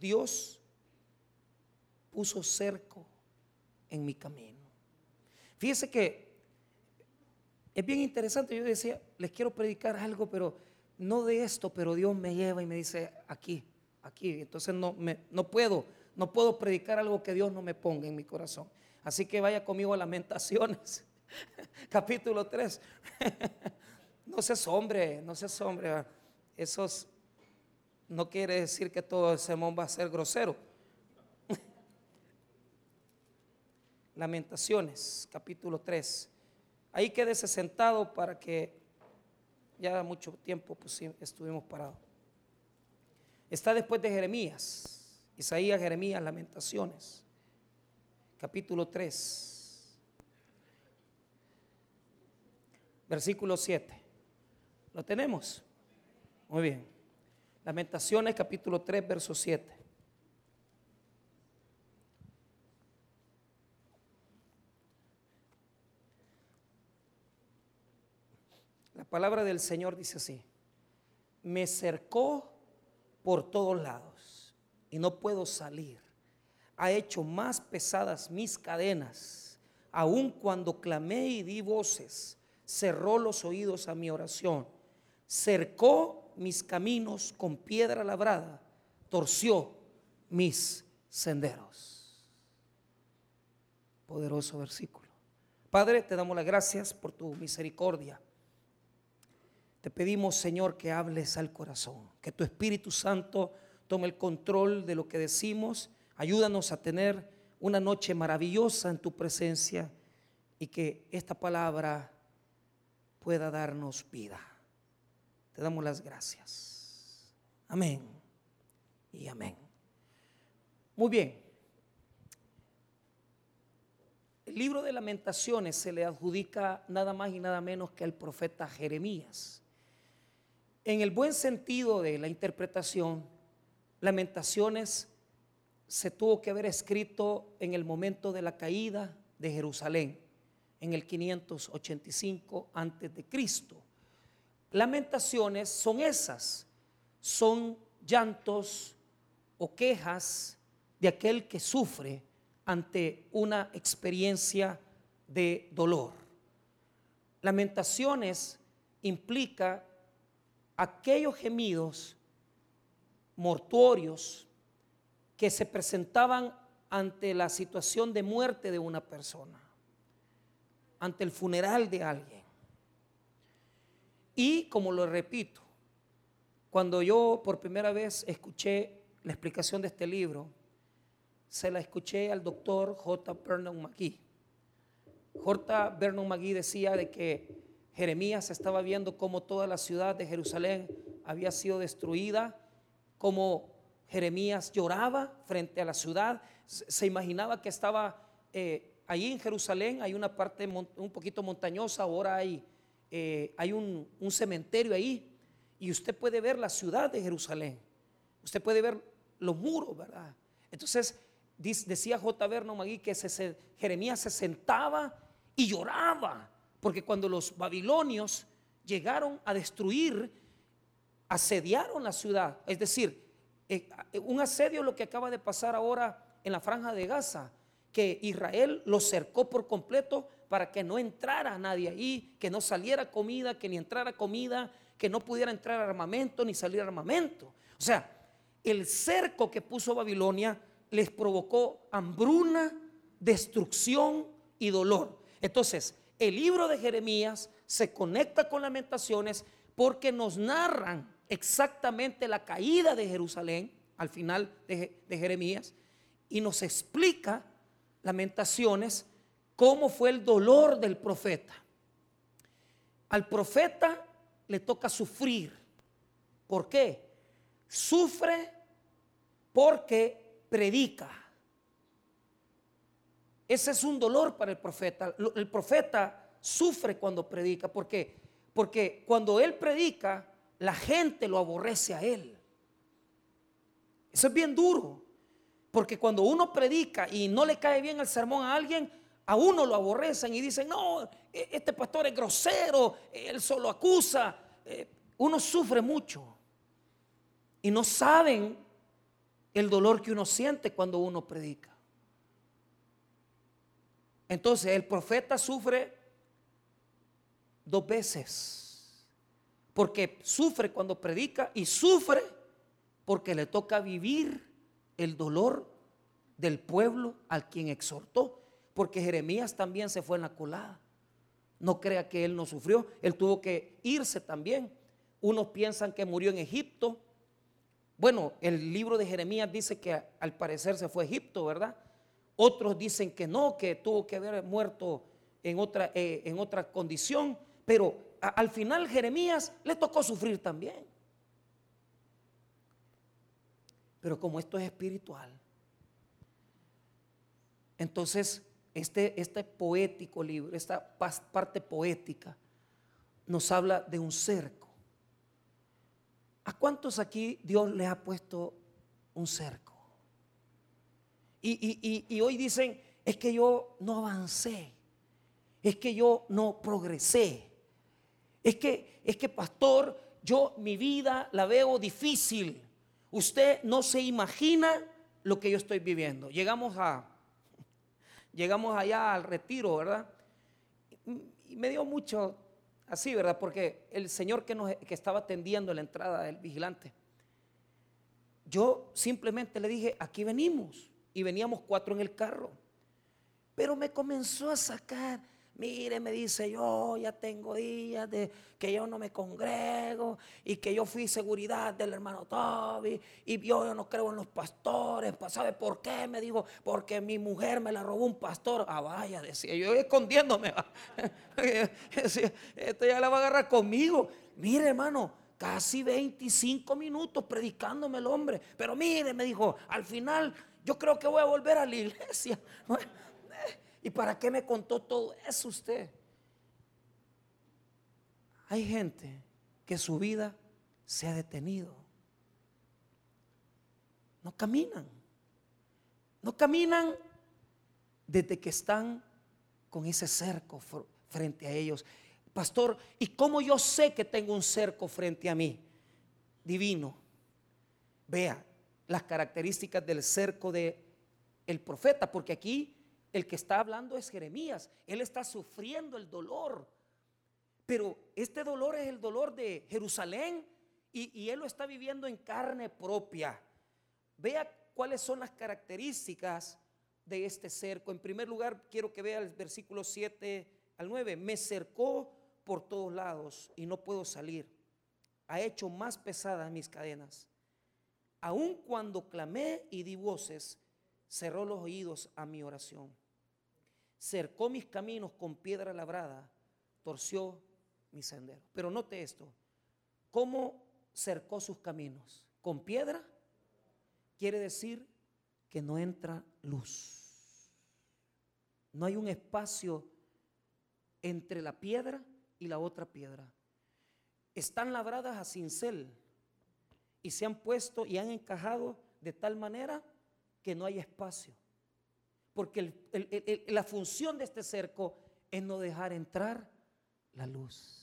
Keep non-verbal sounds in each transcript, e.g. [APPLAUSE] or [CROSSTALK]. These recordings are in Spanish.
Dios puso cerco en mi camino. Fíjese que es bien interesante. Yo decía, les quiero predicar algo, pero no de esto, pero Dios me lleva y me dice aquí, aquí. Entonces no, me, no puedo, no puedo predicar algo que Dios no me ponga en mi corazón. Así que vaya conmigo a Lamentaciones, [LAUGHS] capítulo 3. [LAUGHS] no seas hombre, no seas hombre. Esos no quiere decir que todo el sermón va a ser grosero. [LAUGHS] Lamentaciones, capítulo 3. Ahí quédese sentado para que ya mucho tiempo pues, estuvimos parados. Está después de Jeremías, Isaías, Jeremías, Lamentaciones, capítulo 3, versículo 7. ¿Lo tenemos? Muy bien. Lamentaciones, capítulo 3, verso 7. La palabra del Señor dice así, me cercó por todos lados y no puedo salir. Ha hecho más pesadas mis cadenas, aun cuando clamé y di voces, cerró los oídos a mi oración, cercó mis caminos con piedra labrada, torció mis senderos. Poderoso versículo. Padre, te damos las gracias por tu misericordia te pedimos, Señor, que hables al corazón, que tu Espíritu Santo tome el control de lo que decimos. Ayúdanos a tener una noche maravillosa en tu presencia y que esta palabra pueda darnos vida. Te damos las gracias. Amén y amén. Muy bien. El libro de lamentaciones se le adjudica nada más y nada menos que al profeta Jeremías. En el buen sentido de la interpretación, Lamentaciones se tuvo que haber escrito en el momento de la caída de Jerusalén, en el 585 antes de Cristo. Lamentaciones son esas, son llantos o quejas de aquel que sufre ante una experiencia de dolor. Lamentaciones implica aquellos gemidos mortuorios que se presentaban ante la situación de muerte de una persona, ante el funeral de alguien. Y como lo repito, cuando yo por primera vez escuché la explicación de este libro, se la escuché al doctor J. Vernon McGee. J. Vernon McGee decía de que Jeremías estaba viendo cómo toda la ciudad de Jerusalén había sido destruida, cómo Jeremías lloraba frente a la ciudad, se imaginaba que estaba eh, allí en Jerusalén, hay una parte un poquito montañosa, ahora hay, eh, hay un, cementerio ahí, y usted puede ver la ciudad de Jerusalén, usted puede ver los muros, ¿verdad? Entonces, decía J. Verno Magui que Jeremías se sentaba y lloraba porque cuando los babilonios llegaron a destruir, asediaron la ciudad. Es decir, eh, un asedio lo que acaba de pasar ahora en la franja de Gaza, que Israel lo cercó por completo para que no entrara nadie ahí, que no saliera comida, que ni entrara comida, que no pudiera entrar armamento ni salir armamento. O sea, el cerco que puso Babilonia les provocó hambruna, destrucción y dolor. Entonces, el libro de Jeremías se conecta con lamentaciones porque nos narran exactamente la caída de Jerusalén al final de, Jeremías y nos explica lamentaciones cómo fue el dolor del profeta. Al profeta le toca sufrir. ¿Por qué? Sufre porque predica. Ese es un dolor para el profeta. El profeta sufre cuando predica. ¿Por qué? Porque cuando él predica, la gente lo aborrece a él. Eso es bien duro. Porque cuando uno predica y no le cae bien el sermón a alguien, a uno lo aborrecen y dicen, no, e-, este pastor es grosero, él solo acusa. Eh, uno sufre mucho. Y no saben el dolor que uno siente cuando uno predica. Entonces el profeta sufre dos veces, porque sufre cuando predica y sufre porque le toca vivir el dolor del pueblo al quien exhortó, porque Jeremías también se fue en la colada. No crea que él no sufrió, él tuvo que irse también. Unos piensan que murió en Egipto. Bueno, el libro de Jeremías dice que al parecer se fue a Egipto, ¿verdad? Otros dicen que no, que tuvo que haber muerto en otra, eh, en otra condición. Pero al final Jeremías le tocó sufrir también. Pero como esto es espiritual, entonces este, este poético libro, esta parte poética, nos habla de un cerco. ¿A cuántos aquí Dios les ha puesto un cerco? Y, y, hoy dicen, es que yo no avancé, es que yo no progresé, es que, es que pastor, yo mi vida la veo difícil. Usted no se imagina lo que yo estoy viviendo. Llegamos a, llegamos allá al retiro, ¿verdad? Y me dio mucho así, ¿verdad? Porque el señor que, nos, que estaba atendiendo la entrada del vigilante, yo simplemente le dije, aquí venimos. Y veníamos cuatro en el carro. Pero me comenzó a sacar Mire, me dice, yo ya tengo días de que yo no me congrego y que yo fui seguridad del hermano Toby y yo, no creo en los pastores. ¿Sabe por qué? Me dijo, porque mi mujer me la robó un pastor. Ah, vaya, decía yo escondiéndome. [LAUGHS] Esto ya la va a agarrar conmigo. Mire, hermano, casi 25 minutos predicándome el hombre. Pero mire, me dijo, al final yo creo que voy a volver a la iglesia. [LAUGHS] ¿Y para qué me contó todo eso usted? Hay gente que su vida se ha detenido. No caminan. No caminan desde que están con ese cerco frente a ellos. Pastor, ¿y cómo yo sé que tengo un cerco frente a mí? Divino. Vea las características del cerco de el profeta, porque aquí el que está hablando es Jeremías. Él está sufriendo el dolor. Pero este dolor es el dolor de Jerusalén y, él lo está viviendo en carne propia. Vea cuáles son las características de este cerco. En primer lugar, quiero que vea el versículo 7 al 9. Me cercó por todos lados y no puedo salir. Ha hecho más pesadas mis cadenas. Aun cuando clamé y di voces, cerró los oídos a mi oración cercó mis caminos con piedra labrada, torció mi sendero. Pero note esto, ¿cómo cercó sus caminos? ¿Con piedra? Quiere decir que no entra luz. No hay un espacio entre la piedra y la otra piedra. Están labradas a cincel y se han puesto y han encajado de tal manera que no hay espacio. Porque la función de este cerco es no dejar entrar la luz.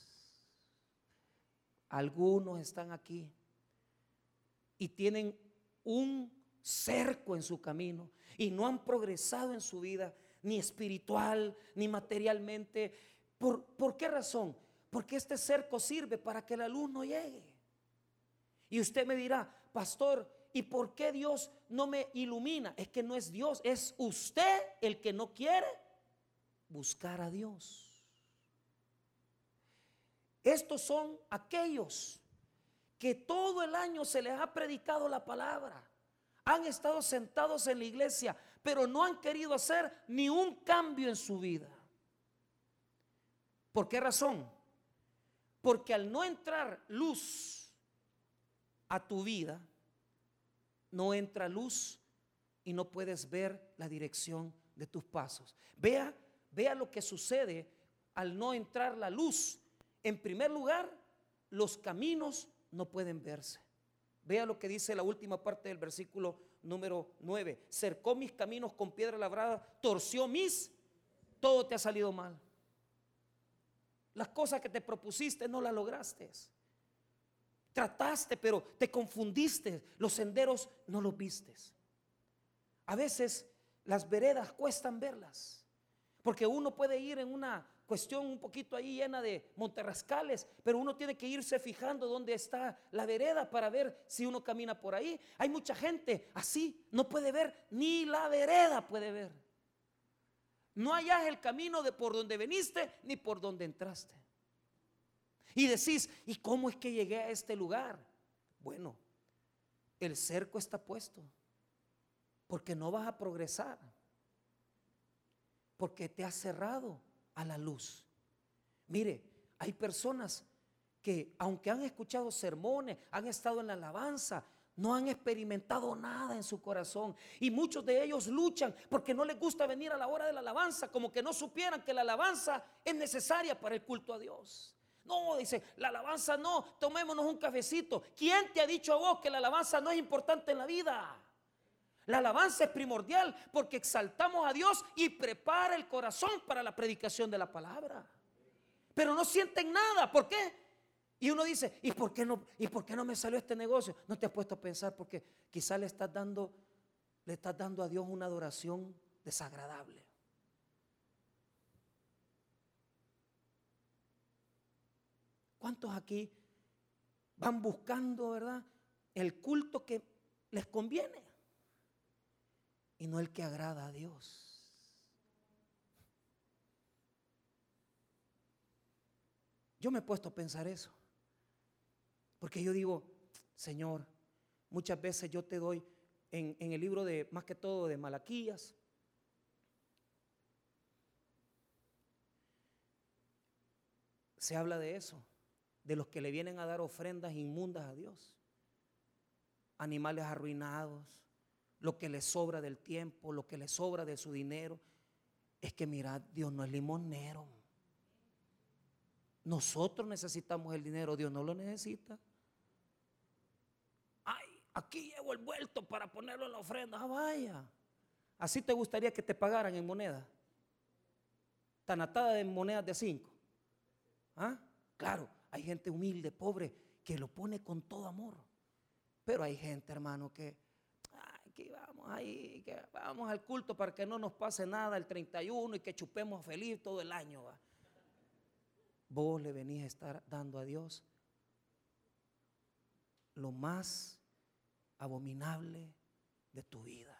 Algunos están aquí y tienen un cerco en su camino y no han progresado en su vida, ni espiritual, ni materialmente. ¿Por, ¿Por, qué razón? Porque este cerco sirve para que la luz no llegue. Y usted me dirá, pastor, ¿Y por qué Dios no me ilumina? Es que no es Dios, es usted el que no quiere buscar a Dios. Estos son aquellos que todo el año se les ha predicado la palabra. Han estado sentados en la iglesia, pero no han querido hacer ni un cambio en su vida. ¿Por qué razón? Porque al no entrar luz a tu vida, no entra luz y no puedes ver la dirección de tus pasos. Vea, vea lo que sucede al no entrar la luz. En primer lugar, los caminos no pueden verse. Vea lo que dice la última parte del versículo número 9. Cercó mis caminos con piedra labrada, torció mis, todo te ha salido mal. Las cosas que te propusiste no las lograste. Trataste, pero te confundiste, los senderos no los vistes. A veces las veredas cuestan verlas, porque uno puede ir en una cuestión un poquito ahí llena de monterrascales, pero uno tiene que irse fijando dónde está la vereda para ver si uno camina por ahí. Hay mucha gente así, no puede ver, ni la vereda puede ver. No hallas el camino de por donde veniste ni por donde entraste. Y decís, ¿y cómo es que llegué a este lugar? Bueno, el cerco está puesto, porque no vas a progresar, porque te has cerrado a la luz. Mire, hay personas que aunque han escuchado sermones, han estado en la alabanza, no han experimentado nada en su corazón. Y muchos de ellos luchan porque no les gusta venir a la hora de la alabanza, como que no supieran que la alabanza es necesaria para el culto a Dios. No, dice, la alabanza no, tomémonos un cafecito. ¿Quién te ha dicho a vos que la alabanza no es importante en la vida? La alabanza es primordial porque exaltamos a Dios y prepara el corazón para la predicación de la palabra. Pero no sienten nada. ¿Por qué? Y uno dice, ¿y por qué no, y por qué no me salió este negocio? No te has puesto a pensar porque quizás le estás dando, le estás dando a Dios una adoración desagradable. ¿Cuántos aquí van buscando, verdad, el culto que les conviene? y no el que agrada a Dios. Yo me he puesto a pensar eso. Porque yo digo, Señor, muchas veces yo te doy en, el libro de, más que todo, de Malaquías, se habla de eso, de los que le vienen a dar ofrendas inmundas a Dios, animales arruinados, lo que le sobra del tiempo, lo que le sobra de su dinero. Es que mirad, Dios no es limonero. Nosotros necesitamos el dinero, Dios no lo necesita. Ay, aquí llevo el vuelto para ponerlo en la ofrenda. Ah, vaya. Así te gustaría que te pagaran en moneda. Tan atada de monedas de cinco. ¿Ah? Claro, hay gente humilde, pobre, que lo pone con todo amor. Pero hay gente, hermano, que vamos ahí, que vamos al culto para que no nos pase nada el 31 y que chupemos feliz todo el año. Vos le venís a estar dando a Dios lo más abominable de tu vida.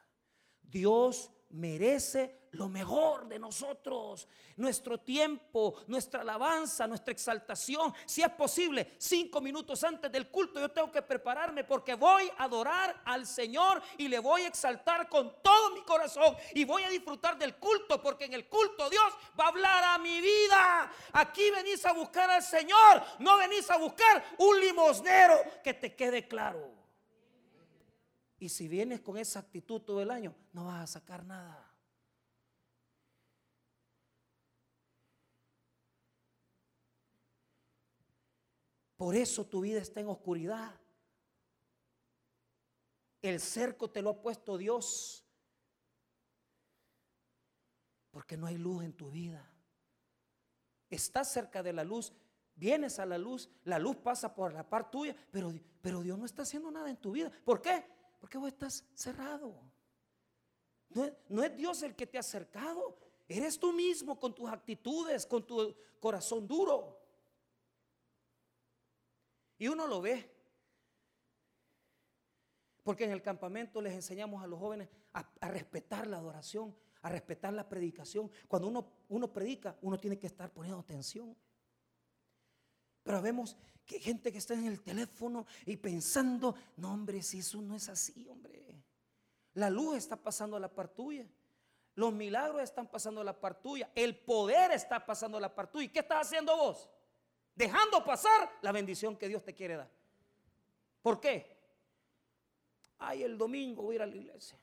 Dios merece lo mejor de nosotros, nuestro tiempo, nuestra alabanza, nuestra exaltación. Si es posible, cinco minutos antes del culto yo tengo que prepararme porque voy a adorar al Señor y le voy a exaltar con todo mi corazón y voy a disfrutar del culto porque en el culto Dios va a hablar a mi vida. Aquí venís a buscar al Señor, no venís a buscar un limosnero que te quede claro. Y si vienes con esa actitud todo el año, no vas a sacar nada. Por eso tu vida está en oscuridad. El cerco te lo ha puesto Dios. Porque no hay luz en tu vida. Estás cerca de la luz, vienes a la luz, la luz pasa por la par tuya, pero, pero Dios no está haciendo nada en tu vida. ¿Por qué? Porque vos estás cerrado. No, es Dios el que te ha acercado. Eres tú mismo con tus actitudes, con tu corazón duro. Y uno lo ve. Porque en el campamento les enseñamos a los jóvenes a, respetar la adoración, a respetar la predicación. Cuando uno, uno predica, uno tiene que estar poniendo atención. Pero vemos que hay gente que está en el teléfono y pensando, no hombre, si eso no es así, hombre. La luz está pasando a la par tuya. Los milagros están pasando a la par tuya. El poder está pasando a la par tuya. ¿Y qué estás haciendo vos? Dejando pasar la bendición que Dios te quiere dar. ¿Por qué? Ay, el domingo voy a ir a la iglesia.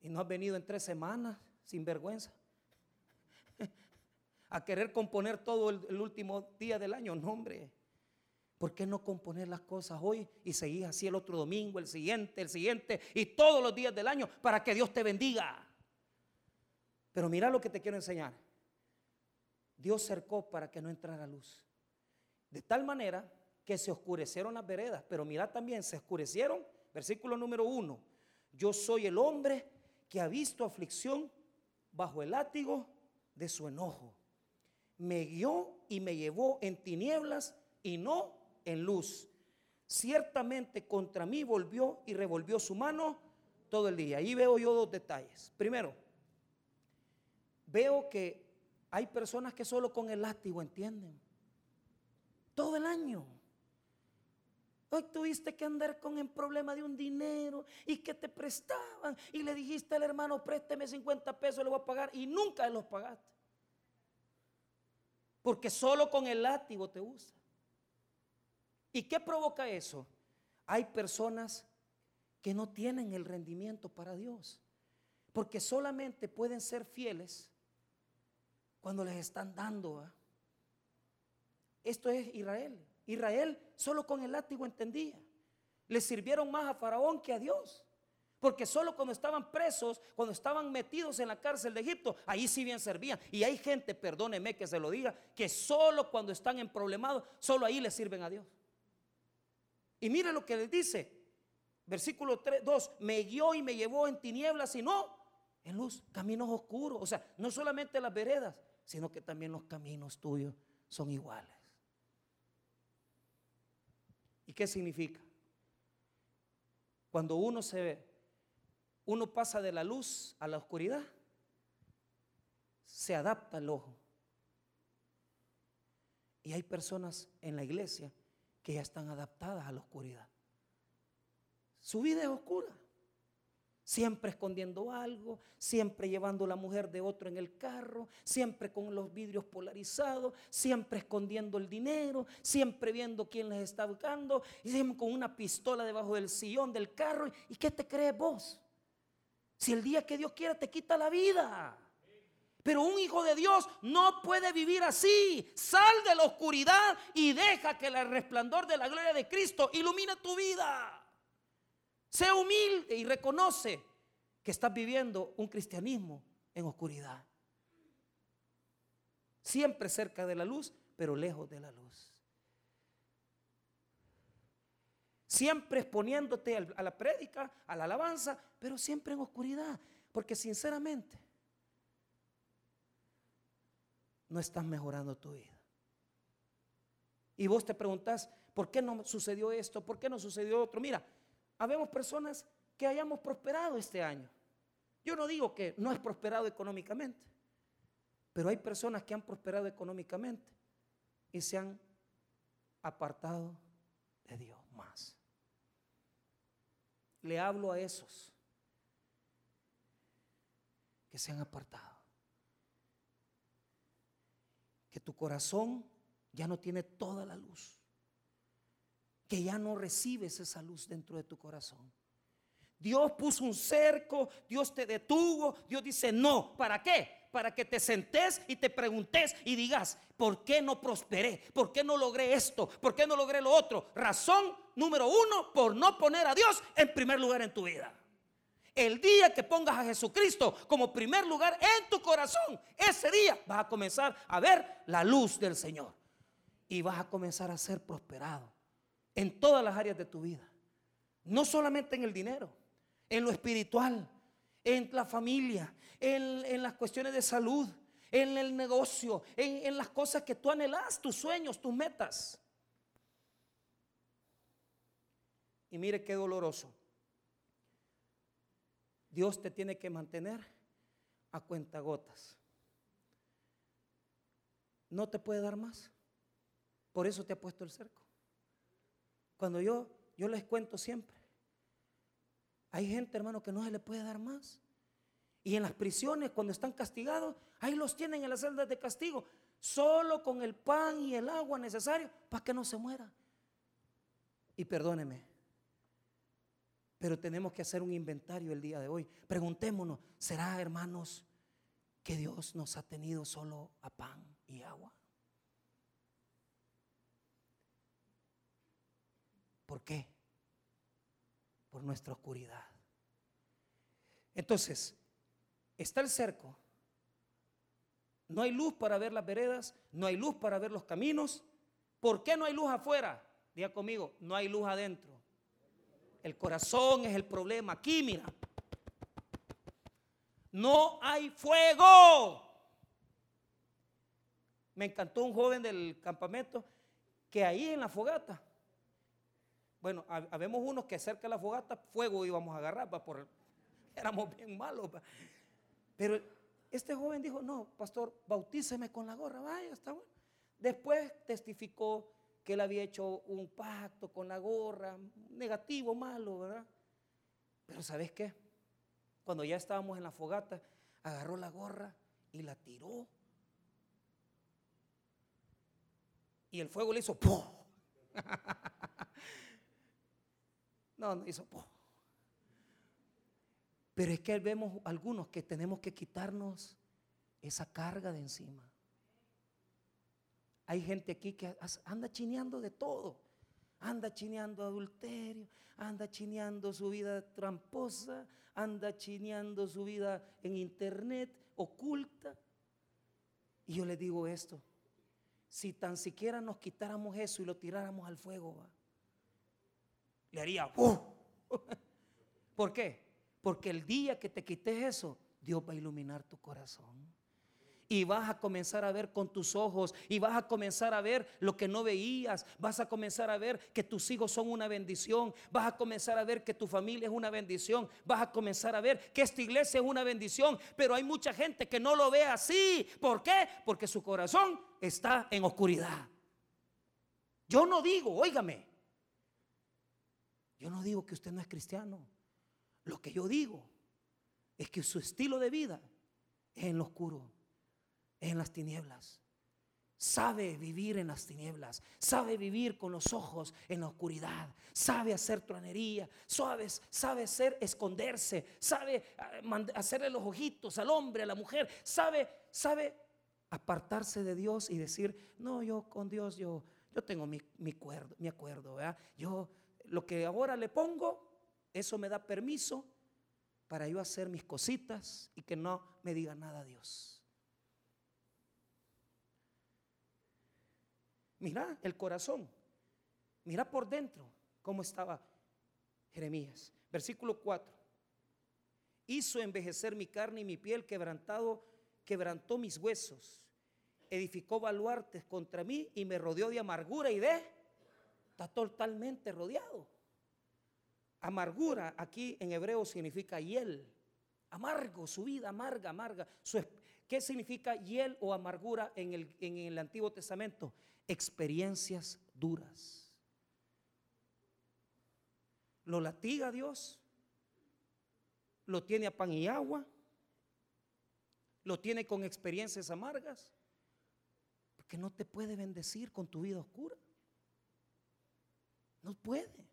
Y no has venido en tres semanas sin vergüenza a querer componer todo el, último día del año. No, hombre. ¿Por qué no componer las cosas hoy y seguir así el otro domingo, el siguiente, el siguiente y todos los días del año para que Dios te bendiga? Pero mira lo que te quiero enseñar. Dios cercó para que no entrara luz. De tal manera que se oscurecieron las veredas, pero mira también, se oscurecieron, versículo número uno, yo soy el hombre que ha visto aflicción bajo el látigo de su enojo. Me guió y me llevó en tinieblas y no en luz. Ciertamente contra mí volvió y revolvió su mano todo el día. Ahí veo yo dos detalles. Primero, veo que hay personas que solo con el látigo entienden. Todo el año. Hoy tuviste que andar con el problema de un dinero y que te prestaban y le dijiste al hermano, présteme 50 pesos, le voy a pagar y nunca los pagaste. Porque solo con el látigo te usa. ¿Y qué provoca eso? Hay personas que no tienen el rendimiento para Dios. Porque solamente pueden ser fieles cuando les están dando. Esto es Israel. Israel solo con el látigo entendía. Le sirvieron más a Faraón que a Dios. Porque solo cuando estaban presos, cuando estaban metidos en la cárcel de Egipto, ahí sí bien servían. Y hay gente, perdóneme que se lo diga, que solo cuando están en problemados, solo ahí le sirven a Dios. Y mire lo que les dice, versículo 3, 2, me guió y me llevó en tinieblas, sino en luz, caminos oscuros. O sea, no solamente las veredas, sino que también los caminos tuyos son iguales. ¿Y qué significa? Cuando uno se ve, uno pasa de la luz a la oscuridad, se adapta el ojo. Y hay personas en la iglesia que ya están adaptadas a la oscuridad. Su vida es oscura siempre escondiendo algo, siempre llevando la mujer de otro en el carro, siempre con los vidrios polarizados, siempre escondiendo el dinero, siempre viendo quién les está buscando, y siempre con una pistola debajo del sillón del carro. ¿Y qué te crees vos? Si el día que Dios quiera te quita la vida. Pero un hijo de Dios no puede vivir así. Sal de la oscuridad y deja que el resplandor de la gloria de Cristo ilumine tu vida. Sé humilde y reconoce que estás viviendo un cristianismo en oscuridad. Siempre cerca de la luz, pero lejos de la luz. Siempre exponiéndote a la prédica, a la alabanza, pero siempre en oscuridad. Porque sinceramente, no estás mejorando tu vida. Y vos te preguntás, ¿por qué no sucedió esto? ¿Por qué no sucedió otro? Mira, habemos personas que hayamos prosperado este año. Yo no digo que no es prosperado económicamente, pero hay personas que han prosperado económicamente y se han apartado de Dios más. Le hablo a esos que se han apartado. Que tu corazón ya no tiene toda la luz que ya no recibes esa luz dentro de tu corazón. Dios puso un cerco, Dios te detuvo, Dios dice, no, ¿para qué? Para que te sentes y te preguntes y digas, ¿por qué no prosperé? ¿Por qué no logré esto? ¿Por qué no logré lo otro? Razón número uno, por no poner a Dios en primer lugar en tu vida. El día que pongas a Jesucristo como primer lugar en tu corazón, ese día vas a comenzar a ver la luz del Señor y vas a comenzar a ser prosperado en todas las áreas de tu vida. No solamente en el dinero, en lo espiritual, en la familia, en, las cuestiones de salud, en el negocio, en, en las cosas que tú anhelas, tus sueños, tus metas. Y mire qué doloroso. Dios te tiene que mantener a cuentagotas. No te puede dar más. Por eso te ha puesto el cerco. Cuando yo, yo les cuento siempre, hay gente, hermano, que no se le puede dar más. Y en las prisiones, cuando están castigados, ahí los tienen en las celdas de castigo, solo con el pan y el agua necesario para que no se muera. Y perdóneme, pero tenemos que hacer un inventario el día de hoy. Preguntémonos, ¿será, hermanos, que Dios nos ha tenido solo a pan y agua? ¿Por qué? Por nuestra oscuridad. Entonces, está el cerco. No hay luz para ver las veredas, no hay luz para ver los caminos. ¿Por qué no hay luz afuera? Diga conmigo, no hay luz adentro. El corazón es el problema. Aquí, mira. No hay fuego. Me encantó un joven del campamento que ahí en la fogata, bueno, habemos unos que cerca de la fogata fuego íbamos a agarrar, por, [LAUGHS] éramos bien malos. Pero este joven dijo, no, pastor, bautíceme con la gorra, vaya, está bueno. Después testificó que él había hecho un pacto con la gorra, negativo, malo, ¿verdad? Pero ¿sabes qué? Cuando ya estábamos en la fogata, agarró la gorra y la tiró. Y el fuego le hizo ¡pum! [LAUGHS] No, no hizo ¡pum! Pero es que vemos algunos que tenemos que quitarnos esa carga de encima. Hay gente aquí que anda chineando de todo. Anda chineando adulterio, anda chineando su vida tramposa, anda chineando su vida en internet oculta. Y yo le digo esto, si tan siquiera nos quitáramos eso y lo tiráramos al fuego, le haría, ¡uh! [LAUGHS] ¿por qué? Porque el día que te quites eso, Dios va a iluminar tu corazón y vas a comenzar a ver con tus ojos y vas a comenzar a ver lo que no veías, vas a comenzar a ver que tus hijos son una bendición, vas a comenzar a ver que tu familia es una bendición, vas a comenzar a ver que esta iglesia es una bendición, pero hay mucha gente que no lo ve así. ¿Por qué? Porque su corazón está en oscuridad. Yo no digo, óigame, yo no digo que usted no es cristiano. Lo que yo digo es que su estilo de vida es en lo oscuro en las tinieblas. Sabe vivir en las tinieblas, sabe vivir con los ojos en la oscuridad, sabe hacer tronería, sabe, sabe hacer esconderse, sabe ah, hacerle los ojitos al hombre, a la mujer, sabe, sabe apartarse de Dios y decir, no, yo con Dios, yo, yo tengo mi, mi, acuerdo, mi acuerdo, yo lo que ahora le pongo, eso me da permiso para yo hacer mis cositas y que no me diga nada Dios. Mira el corazón. Mira por dentro cómo estaba Jeremías. Versículo 4. Hizo envejecer mi carne y mi piel quebrantado, quebrantó mis huesos. Edificó baluartes contra mí y me rodeó de amargura y de... Está totalmente rodeado. Amargura aquí en hebreo significa hiel. Amargo, su vida amarga, amarga. ¿Qué significa hiel o amargura en el, en el Antiguo Testamento? experiencias duras. Lo latiga Dios, lo tiene a pan y agua, lo tiene con experiencias amargas, porque no te puede bendecir con tu vida oscura. No puede.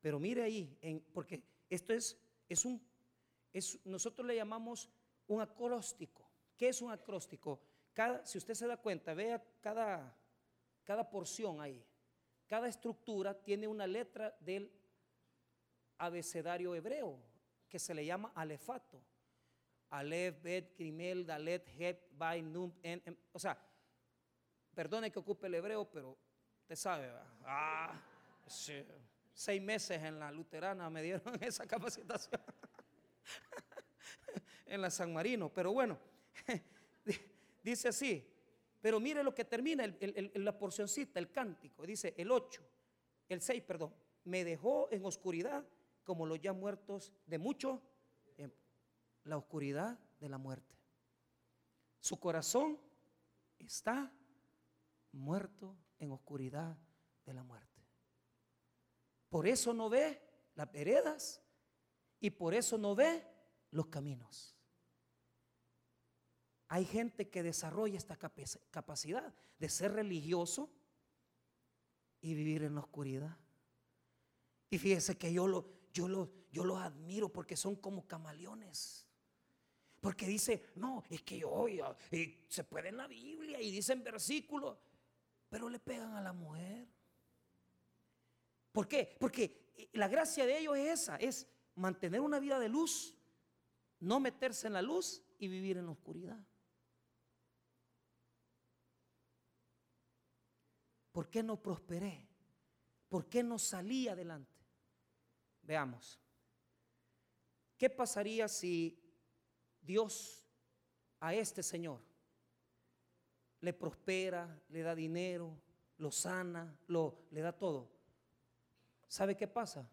Pero mire ahí, porque esto es, es un, nosotros le llamamos un acróstico. ¿Qué es un acróstico? si usted se da cuenta, vea cada, cada porción ahí. Cada estructura tiene una letra del abecedario hebreo que se le llama alefato. Alef, Bet, Gimel, Dalet, Het, Bay, Num, en, O sea, perdone que ocupe el hebreo, pero usted sabe, ah, seis meses en la luterana me dieron [LAUGHS] esa capacitación. [LAUGHS] en la San Marino, pero bueno. [LAUGHS] Dice así, pero mire lo que termina la porcioncita, el cántico. Dice el 8, el 6, perdón. Me dejó en oscuridad como los ya muertos de mucho tiempo. La oscuridad de la muerte. Su corazón está muerto en oscuridad de la muerte. Por eso no ve las veredas y por eso no ve los caminos. Hay gente que desarrolla esta capacidad de ser religioso y vivir en la oscuridad. Y fíjese que yo, lo, yo, lo, yo los admiro porque son como camaleones. Porque dice, no, es que yo, y se puede en la Biblia y dicen versículos, pero le pegan a la mujer. ¿Por qué? Porque la gracia de ellos es esa, es mantener una vida de luz, no meterse en la luz y vivir en la oscuridad. ¿Por qué no prosperé? ¿Por qué no salí adelante? Veamos. ¿Qué pasaría si Dios a este Señor le prospera, le da dinero, lo sana, lo, le da todo? ¿Sabe qué pasa?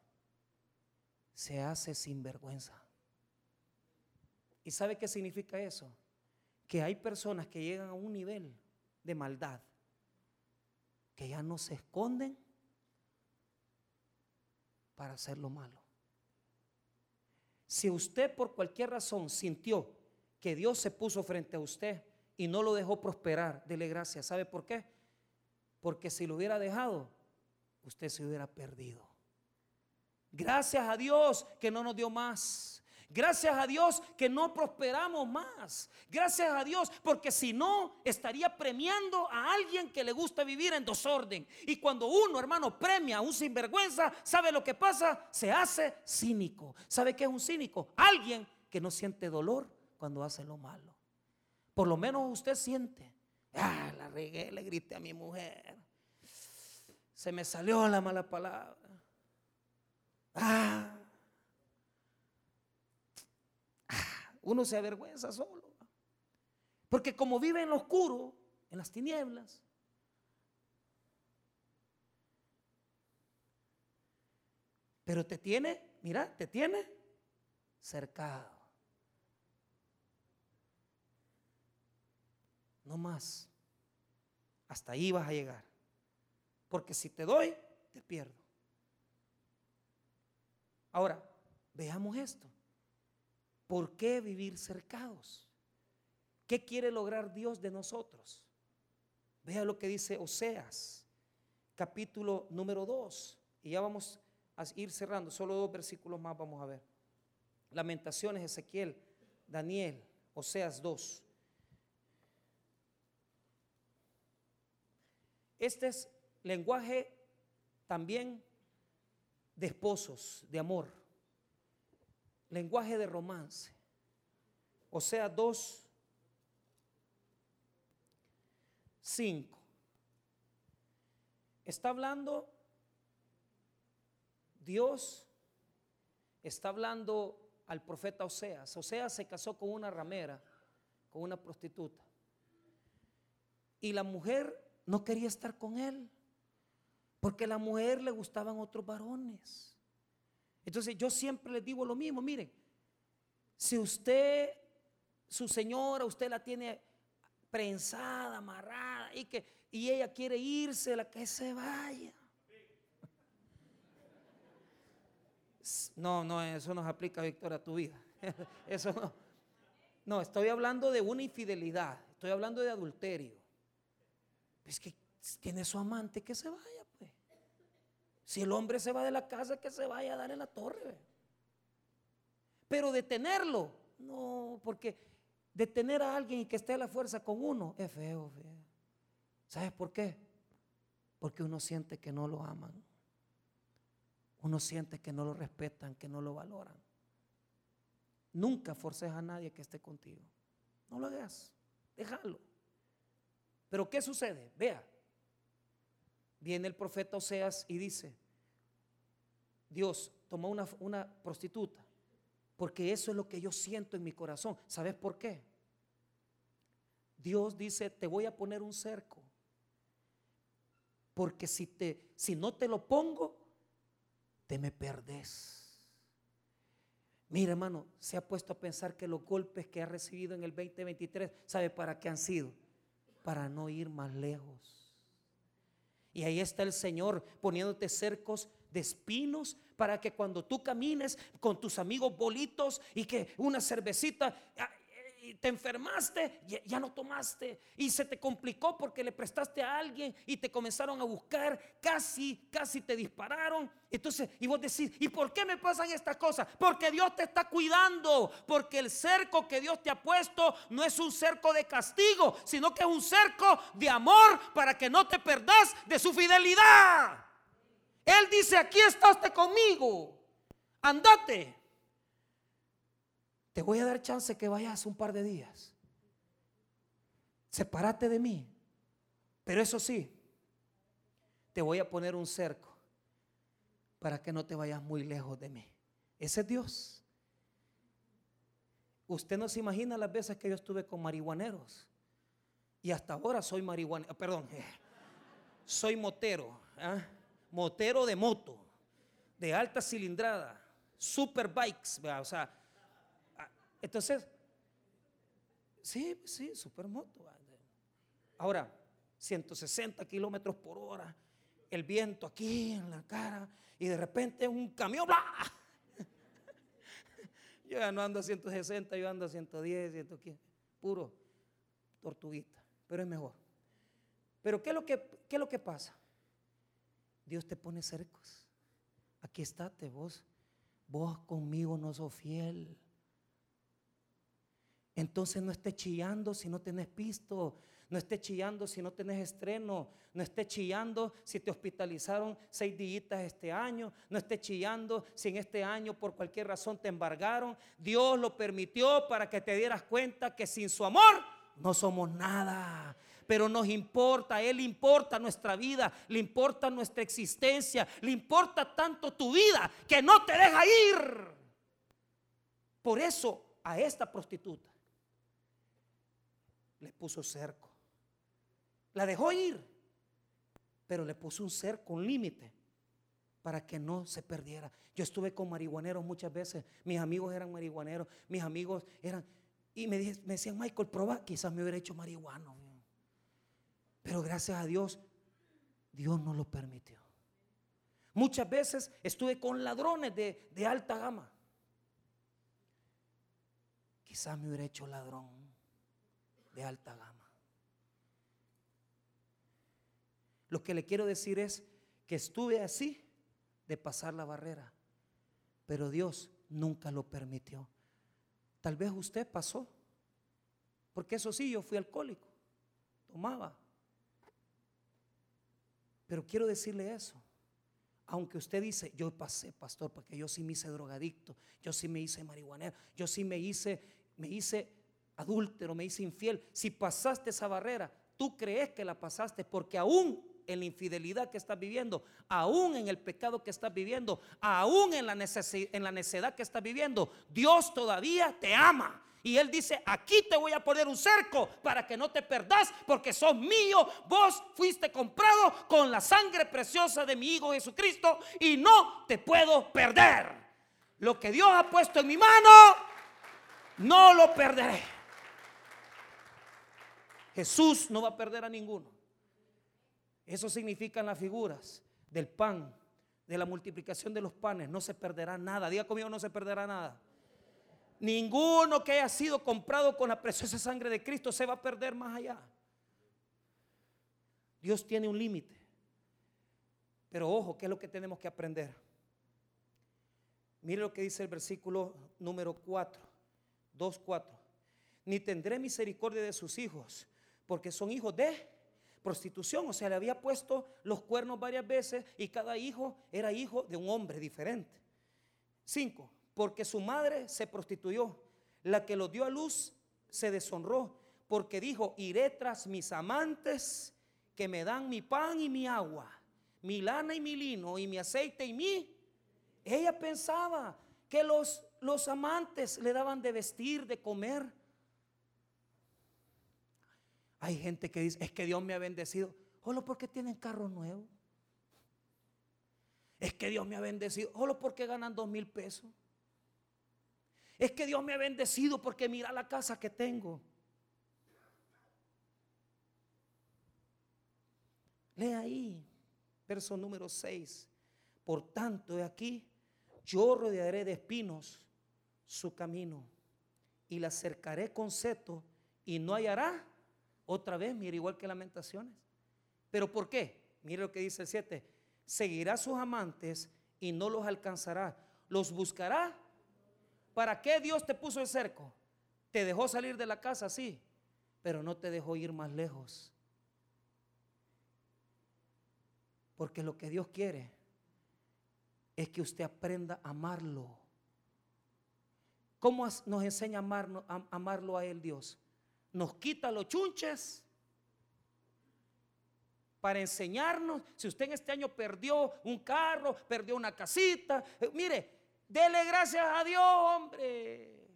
Se hace sinvergüenza. ¿Y sabe qué significa eso? Que hay personas que llegan a un nivel de maldad que ya no se esconden para hacer lo malo. Si usted por cualquier razón sintió que Dios se puso frente a usted y no lo dejó prosperar, dele gracias. ¿Sabe por qué? Porque si lo hubiera dejado, usted se hubiera perdido. Gracias a Dios que no nos dio más. Gracias a Dios que no prosperamos más. Gracias a Dios porque si no estaría premiando a alguien que le gusta vivir en desorden. Y cuando uno, hermano, premia a un sinvergüenza, ¿sabe lo que pasa? Se hace cínico. ¿Sabe qué es un cínico? Alguien que no siente dolor cuando hace lo malo. Por lo menos usted siente. Ah, la regué, le grité a mi mujer. Se me salió la mala palabra. Ah, uno se avergüenza solo. Porque como vive en lo oscuro, en las tinieblas, pero te tiene, mira, te tiene cercado. No más. Hasta ahí vas a llegar. Porque si te doy, te pierdo. Ahora, veamos esto. ¿Por qué vivir cercados? ¿Qué quiere lograr Dios de nosotros? Vea lo que dice Oseas, capítulo número 2. Y ya vamos a ir cerrando, solo dos versículos más vamos a ver. Lamentaciones, Ezequiel, Daniel, Oseas 2. Este es lenguaje también de esposos, de amor lenguaje de romance. O sea, dos, cinco. Está hablando Dios, está hablando al profeta Oseas. Oseas se casó con una ramera, con una prostituta. Y la mujer no quería estar con él, porque a la mujer le gustaban otros varones. Entonces yo siempre les digo lo mismo, miren, si usted, su señora, usted la tiene prensada, amarrada y que y ella quiere irse, la que se vaya. No, no, eso no se aplica, Víctor, a tu vida. [LAUGHS] Eso no. No, estoy hablando de una infidelidad, estoy hablando de adulterio. Es que tiene su amante, que se vaya, pues. Si el hombre se va de la casa, que se vaya a dar en la torre. Pero detenerlo, no, porque detener a alguien y que esté a la fuerza con uno es feo, feo. ¿Sabes por qué? Porque uno siente que no lo aman. Uno siente que no lo respetan, que no lo valoran. Nunca forces a nadie que esté contigo. No lo hagas. Déjalo. Pero ¿qué sucede? Vea, viene el profeta Oseas y dice, Dios tomó una, una prostituta, porque eso es lo que yo siento en mi corazón. ¿Sabes por qué? Dios dice, te voy a poner un cerco, porque si, te, si no te lo pongo, te me perdes. Mira, hermano, se ha puesto a pensar que los golpes que ha recibido en el 2023, ¿sabe para qué han sido? Para no ir más lejos. Y ahí está el Señor poniéndote cercos de espinos para que cuando tú camines con tus amigos bolitos y que una cervecita ah, te enfermaste, ya, no tomaste y se te complicó porque le prestaste a alguien y te comenzaron a buscar, casi, casi te dispararon. Entonces, y vos decís, ¿y por qué me pasan estas cosas? Porque Dios te está cuidando, porque el cerco que Dios te ha puesto no es un cerco de castigo, sino que es un cerco de amor para que no te perdas de su fidelidad. Él dice, aquí estás conmigo, andate. Te voy a dar chance que vayas un par de días. Sepárate de mí. Pero eso sí, te voy a poner un cerco para que no te vayas muy lejos de mí. Ese es Dios. Usted no se imagina las veces que yo estuve con marihuaneros. Y hasta ahora soy marihuanero, perdón, eh, soy motero, ¿ah? motero de moto, de alta cilindrada, super bikes, o sea, ah, entonces, sí, sí, super moto. Ahora, 160 kilómetros por hora, el viento aquí en la cara y de repente un camión, ¡bla! [LAUGHS] Yo ya no ando a 160, yo ando a 110, 115, puro tortuguita, pero es mejor. Pero ¿qué es lo que, qué es lo que pasa? Dios te pone cercos. Aquí estate vos. Vos conmigo no sos fiel. Entonces no estés chillando si no tenés pisto. No estés chillando si no tenés estreno. No estés chillando si te hospitalizaron seis días este año. No estés chillando si en este año por cualquier razón te embargaron. Dios lo permitió para que te dieras cuenta que sin su amor no somos nada. Pero nos importa, a Él importa nuestra vida, le importa nuestra existencia, le importa tanto tu vida que no te deja ir. Por eso a esta prostituta le puso cerco. La dejó ir, pero le puso un cerco, un límite, para que no se perdiera. Yo estuve con marihuaneros muchas veces, mis amigos eran marihuaneros, mis amigos eran, y me, decían, Michael, proba, quizás me hubiera hecho marihuano. Pero gracias a Dios, Dios no lo permitió. Muchas veces estuve con ladrones de, de alta gama. Quizás me hubiera hecho ladrón de alta gama. Lo que le quiero decir es que estuve así de pasar la barrera, pero Dios nunca lo permitió. Tal vez usted pasó, porque eso sí, yo fui alcohólico, tomaba. Pero quiero decirle eso. Aunque usted dice, yo pasé, pastor, porque yo sí me hice drogadicto, yo sí me hice marihuanero, yo sí me hice, me hice adúltero, me hice infiel. Si pasaste esa barrera, tú crees que la pasaste porque aún en la infidelidad que estás viviendo, aún en el pecado que estás viviendo, aún en la, en necedad que estás viviendo, Dios todavía te ama. Y Él dice, aquí te voy a poner un cerco para que no te perdas porque sos mío. Vos fuiste comprado con la sangre preciosa de mi Hijo Jesucristo y no te puedo perder. Lo que Dios ha puesto en mi mano, no lo perderé. Jesús no va a perder a ninguno. Eso significan las figuras del pan, de la multiplicación de los panes. No se perderá nada. Diga conmigo, no se perderá nada. Ninguno que haya sido comprado con la preciosa sangre de Cristo se va a perder más allá. Dios tiene un límite. Pero ojo, ¿qué es lo que tenemos que aprender? Mire lo que dice el versículo número 4, 2, 4. Ni tendré misericordia de sus hijos, porque son hijos de prostitución, o sea, le había puesto los cuernos varias veces y cada hijo era hijo de un hombre diferente. Cinco, porque su madre se prostituyó, la que lo dio a luz se deshonró, porque dijo, iré tras mis amantes que me dan mi pan y mi agua, mi lana y mi lino y mi aceite y mi... Ella pensaba que los, los amantes le daban de vestir, de comer, hay gente que dice, es que Dios me ha bendecido. Solo porque tienen carro nuevo. Es que Dios me ha bendecido. Solo porque ganan dos mil pesos. Es que Dios me ha bendecido porque mira la casa que tengo. Lea ahí, verso número 6. Por tanto, de aquí, yo rodearé de espinos su camino y la cercaré con seto y no hallará otra vez, mire, igual que lamentaciones. ¿Pero por qué? Mire lo que dice el 7. Seguirá a sus amantes y no los alcanzará. Los buscará. ¿Para qué Dios te puso el cerco? Te dejó salir de la casa, sí, pero no te dejó ir más lejos. Porque lo que Dios quiere es que usted aprenda a amarlo. ¿Cómo nos enseña a amarlo a Él Dios? Nos quita los chunches para enseñarnos. Si usted en este año perdió un carro, perdió una casita, eh, mire, dele gracias a Dios, hombre.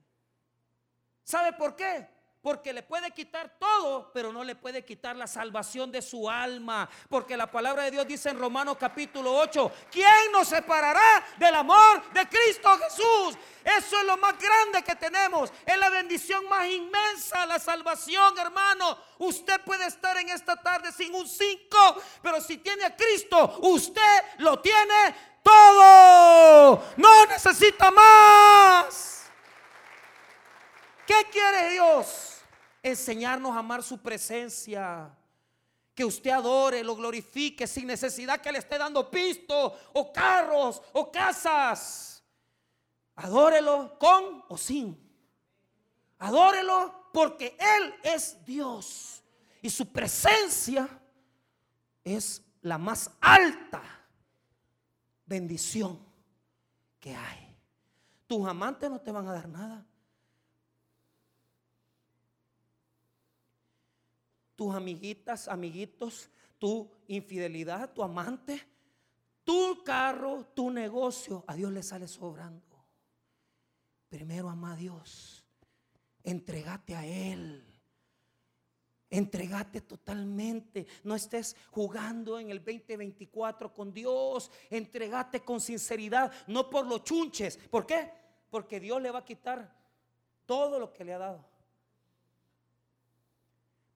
¿Sabe por qué? Porque le puede quitar todo, pero no le puede quitar la salvación de su alma. Porque la palabra de Dios dice en Romanos capítulo 8, ¿quién nos separará del amor de Cristo Jesús? Eso es lo más grande que tenemos. Es la bendición más inmensa, la salvación, hermano. Usted puede estar en esta tarde sin un 5, pero si tiene a Cristo, usted lo tiene todo. No necesita más. ¿Qué quiere Dios? Enseñarnos a amar su presencia. Que usted adore, lo glorifique sin necesidad que le esté dando pisto o carros o casas. Adórelo con o sin. Adórelo porque Él es Dios. Y su presencia es la más alta bendición que hay. Tus amantes no te van a dar nada. Tus amiguitas, amiguitos, tu infidelidad, tu amante, tu carro, tu negocio, a Dios le sale sobrando. Primero ama a Dios. Entregate a Él. Entregate totalmente. No estés jugando en el 2024 con Dios. Entregate con sinceridad, no por los chunches. ¿Por qué? Porque Dios le va a quitar todo lo que le ha dado.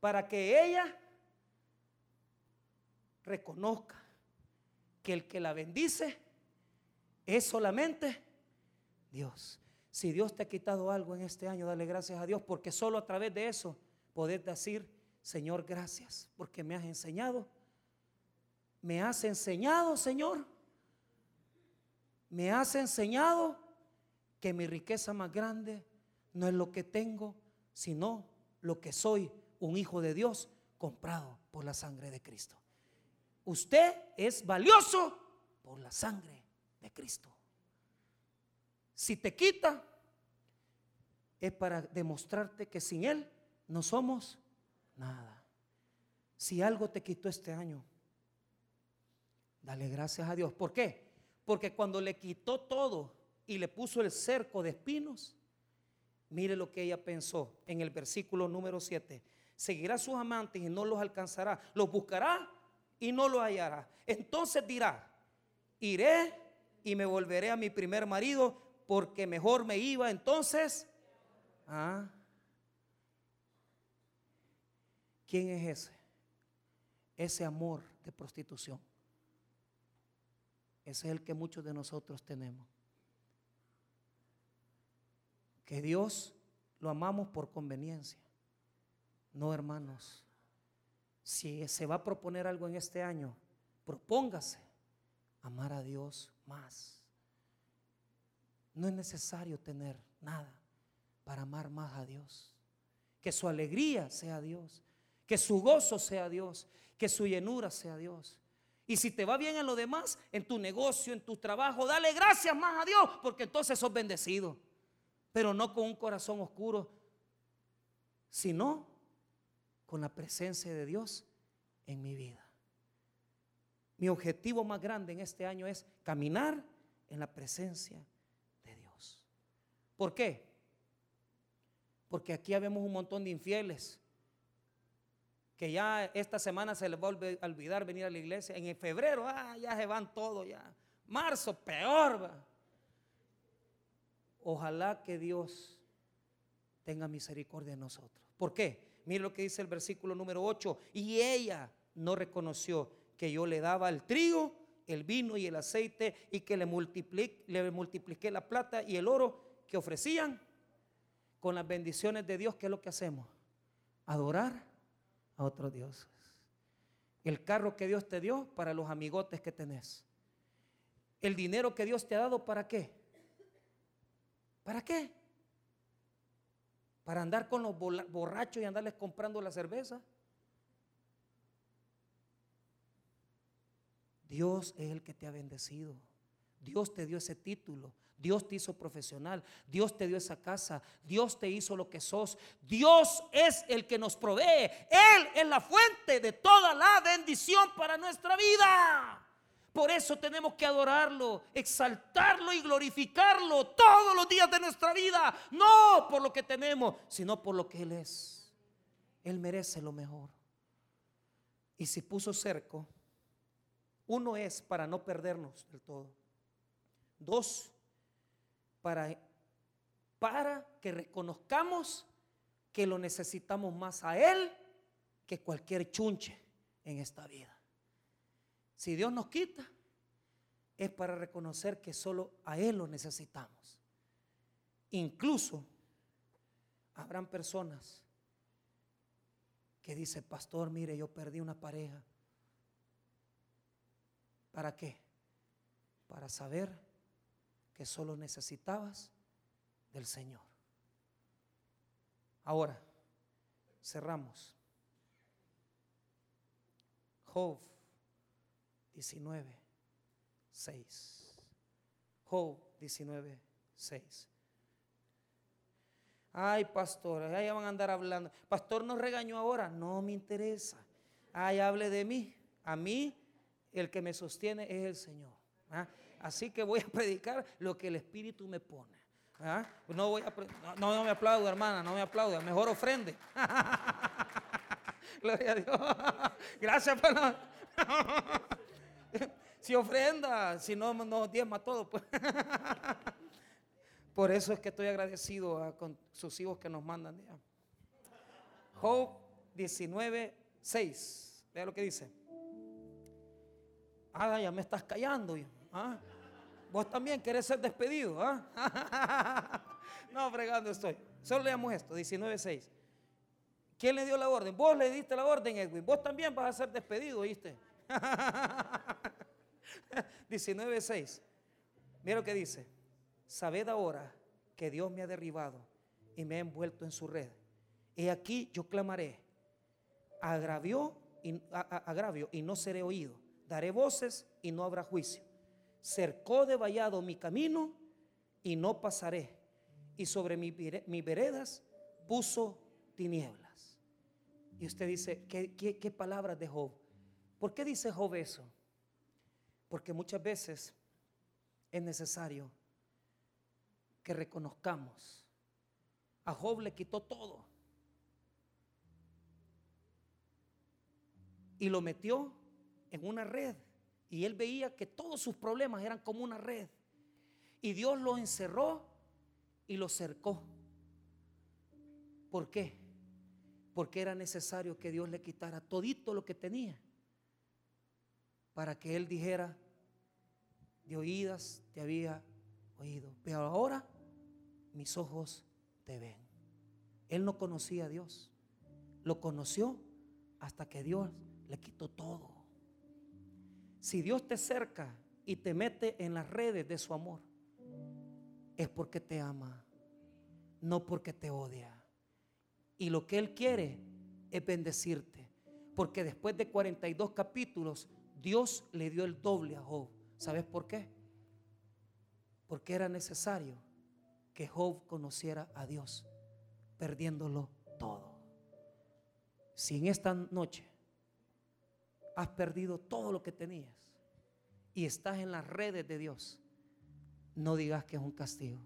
Para que ella reconozca que el que la bendice es solamente Dios. Si Dios te ha quitado algo en este año, dale gracias a Dios, porque solo a través de eso podés decir, Señor, gracias, porque me has enseñado. Me has enseñado, Señor. Me has enseñado que mi riqueza más grande no es lo que tengo, sino lo que soy, un hijo de Dios comprado por la sangre de Cristo. Usted es valioso por la sangre de Cristo. Si te quita, es para demostrarte que sin Él no somos nada. Si algo te quitó este año, dale gracias a Dios. ¿Por qué? Porque cuando le quitó todo y le puso el cerco de espinos, mire lo que ella pensó en el versículo número 7. Seguirá a sus amantes y no los alcanzará. Los buscará y no los hallará. Entonces dirá, iré y me volveré a mi primer marido porque mejor me iba entonces. ¿Ah? ¿Quién es ese? Ese amor de prostitución. Ese es el que muchos de nosotros tenemos. Que Dios lo amamos por conveniencia. No, hermanos. Si se va a proponer algo en este año, propóngase amar a Dios más. No es necesario tener nada para amar más a Dios. Que su alegría sea Dios. Que su gozo sea Dios. Que su llenura sea Dios. Y si te va bien en lo demás, en tu negocio, en tu trabajo, dale gracias más a Dios, porque entonces sos bendecido. Pero no con un corazón oscuro, sino con la presencia de Dios en mi vida. Mi objetivo más grande en este año es caminar en la presencia ¿Por qué? Porque aquí habemos un montón de infieles que ya esta semana se les va a olvidar venir a la iglesia. En febrero, ah, ya se van todos ya. Marzo, peor. Va. Ojalá que Dios tenga misericordia de nosotros. ¿Por qué? Mire lo que dice el versículo número 8. Y ella no reconoció que yo le daba el trigo, el vino y el aceite y que le, le multipliqué la plata y el oro que ofrecían con las bendiciones de Dios, ¿qué es lo que hacemos? Adorar a otros dioses. El carro que Dios te dio para los amigotes que tenés. El dinero que Dios te ha dado, ¿para qué? ¿Para qué? ¿Para andar con los borrachos y andarles comprando la cerveza? Dios es el que te ha bendecido. Dios te dio ese título. Dios te hizo profesional, Dios te dio esa casa, Dios te hizo lo que sos. Dios es el que nos provee. Él es la fuente de toda la bendición para nuestra vida. Por eso tenemos que adorarlo, exaltarlo y glorificarlo todos los días de nuestra vida. No por lo que tenemos, sino por lo que Él es. Él merece lo mejor. Y si puso cerco, uno es para no perdernos del todo. Dos, para, para que reconozcamos que lo necesitamos más a Él que cualquier chunche en esta vida. Si Dios nos quita, es para reconocer que solo a Él lo necesitamos. Incluso habrán personas que dicen, pastor, mire, yo perdí una pareja. ¿Para qué? Para saber que solo necesitabas del Señor. Ahora, cerramos. Job 19, 6. Job 19, 6. Ay, pastor, ya van a andar hablando. Pastor nos regañó ahora. No me interesa. Ay, hable de mí. A mí, el que me sostiene es el Señor. ¿ah? Así que voy a [LAUGHS] predicar lo que el Espíritu me pone. ¿ah? No, voy a, no, me aplaudo, hermana, no me aplaudo. Mejor ofrende. [LAUGHS] Gloria a Dios. [LAUGHS] Gracias por [LAUGHS] si ofrenda, si no, no diezma todo. Pues. [LAUGHS] Por eso es que estoy agradecido con sus hijos que nos mandan. Job 19, 6. Vea lo que dice. Ah, ya me estás callando. ¿ah? Vos también querés ser despedido. ¿ah? [LAUGHS] no, fregando estoy. Solo leamos esto, 19.6. ¿Quién le dio la orden? Vos le diste la orden, Edwin. Vos también vas a ser despedido, ¿viste? [LAUGHS] 19.6. Mira lo que dice. Sabed ahora que Dios me ha derribado y me ha envuelto en su red. Y aquí yo clamaré. Agravio y, agravio y no seré oído. Daré voces y no habrá juicio. Cercó de vallado mi camino y no pasaré. Y sobre mis veredas puso tinieblas. Y usted dice, ¿qué, qué, qué palabras de Job? ¿Por qué dice Job eso? Porque muchas veces es necesario que reconozcamos. A Job le quitó todo. Y lo metió en una red. Y él veía que todos sus problemas eran como una red. Y Dios lo encerró y lo cercó. ¿Por qué? Porque era necesario que Dios le quitara todito lo que tenía para que él dijera, de oídas te había oído, pero ahora mis ojos te ven. Él no conocía a Dios, lo conoció hasta que Dios le quitó todo. Si Dios te cerca y te mete en las redes de su amor, es porque te ama, no porque te odia. Y lo que Él quiere es bendecirte, porque después de 42 capítulos, Dios le dio el doble a Job. ¿Sabes por qué? Porque era necesario que Job conociera a Dios, perdiéndolo todo. Si en esta noche has perdido todo lo que tenías y estás en las redes de Dios, no digas que es un castigo,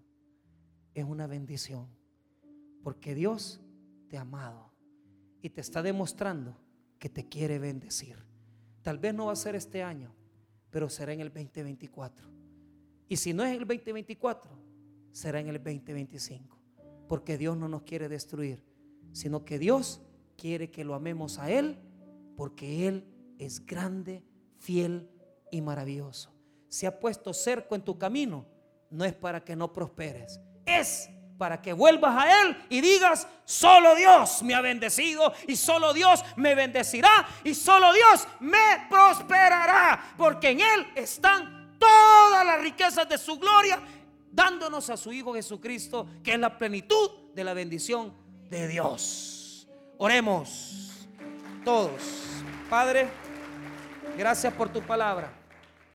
es una bendición, porque Dios te ha amado y te está demostrando que te quiere bendecir. Tal vez no va a ser este año, pero será en el 2024. Y si no es en el 2024, será en el 2025. Porque Dios no nos quiere destruir, sino que Dios quiere que lo amemos a Él, porque Él es grande, fiel y maravilloso. Se ha puesto cerco en tu camino, no es para que no prosperes, es para que vuelvas a Él y digas, solo Dios me ha bendecido y solo Dios me bendecirá y solo Dios me prosperará, porque en Él están todas las riquezas de su gloria, dándonos a su Hijo Jesucristo, que es la plenitud de la bendición de Dios. Oremos todos. Padre, gracias por tu palabra.